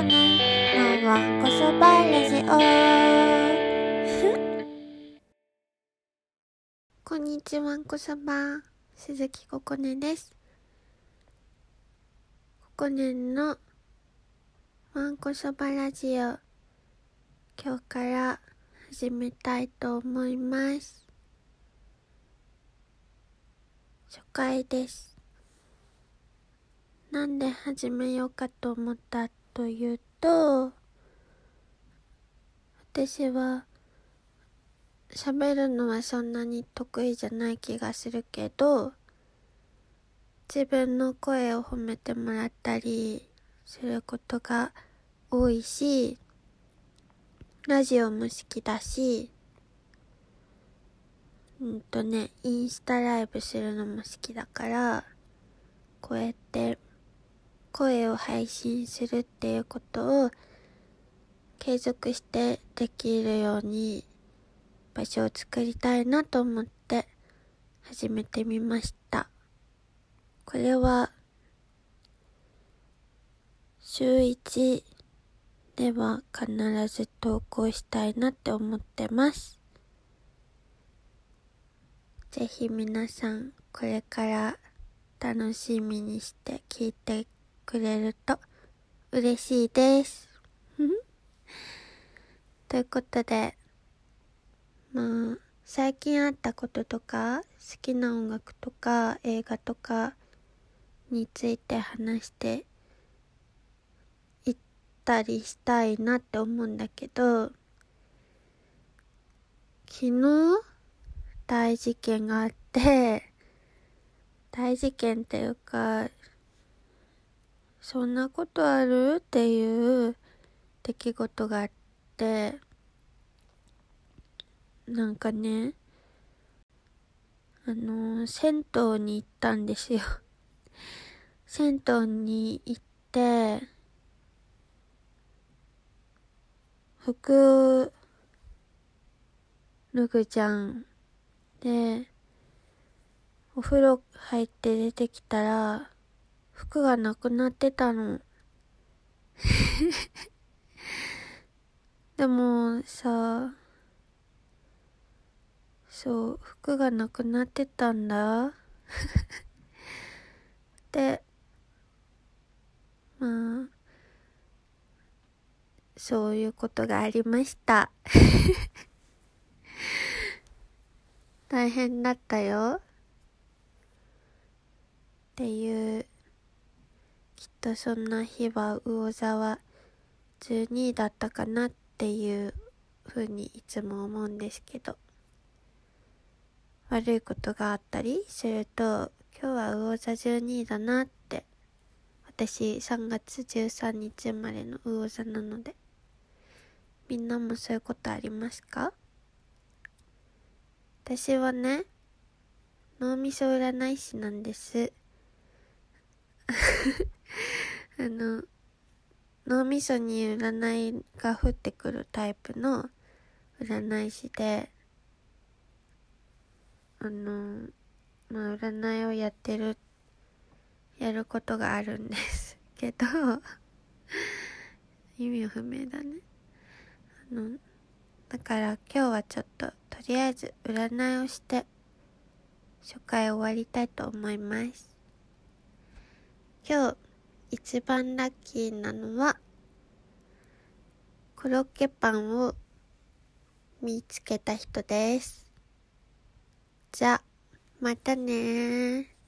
こねのわんこそばラジオこんにちはこそば。鈴木ここねです。ここねのわんこそばラジオ今日から始めたいと思います。初回です。なんで始めようかと思ったというと私は喋るのはそんなに得意じゃない気がするけど自分の声を褒めてもらったりすることが多いしラジオも好きだしうんとねインスタライブするのも好きだからこうやって声を配信するっていうことを継続してできるように場所を作りたいなと思って始めてみました。これは週1では必ず投稿したいなって思ってます。ぜひ皆さんこれから楽しみにして聞いてくれると嬉しいです。ということで、まあ、最近あったこととか、好きな音楽とか、映画とかについて話していったりしたいなって思うんだけど、昨日、大事件があって、大事件っていうか、そんなことある？っていう出来事があって、なんかね、あの、銭湯に行ったんですよ。銭湯に行って、服脱ぐじゃん。で、お風呂入って出てきたら、服がなくなってたの。でもさ、そう、服がなくなってたんだ。で、まあ、そういうことがありました。大変だったよ。っていうきっとそんな日は魚座は12位だったかなっていうふうにいつも思うんですけど。悪いことがあったりすると今日は魚座12位だなって。私3月13日生まれの魚座なので。みんなもそういうことありますか？私はね脳みそ占い師なんです。あの、脳みそに占いが降ってくるタイプの占い師で、あの、まあ、占いをやってる、やることがあるんです けど、意味不明だね。あの、だから今日はちょっと、とりあえず占いをして、初回終わりたいと思います。今日、一番ラッキーなのは、コロッケパンを見つけた人です。じゃ、またね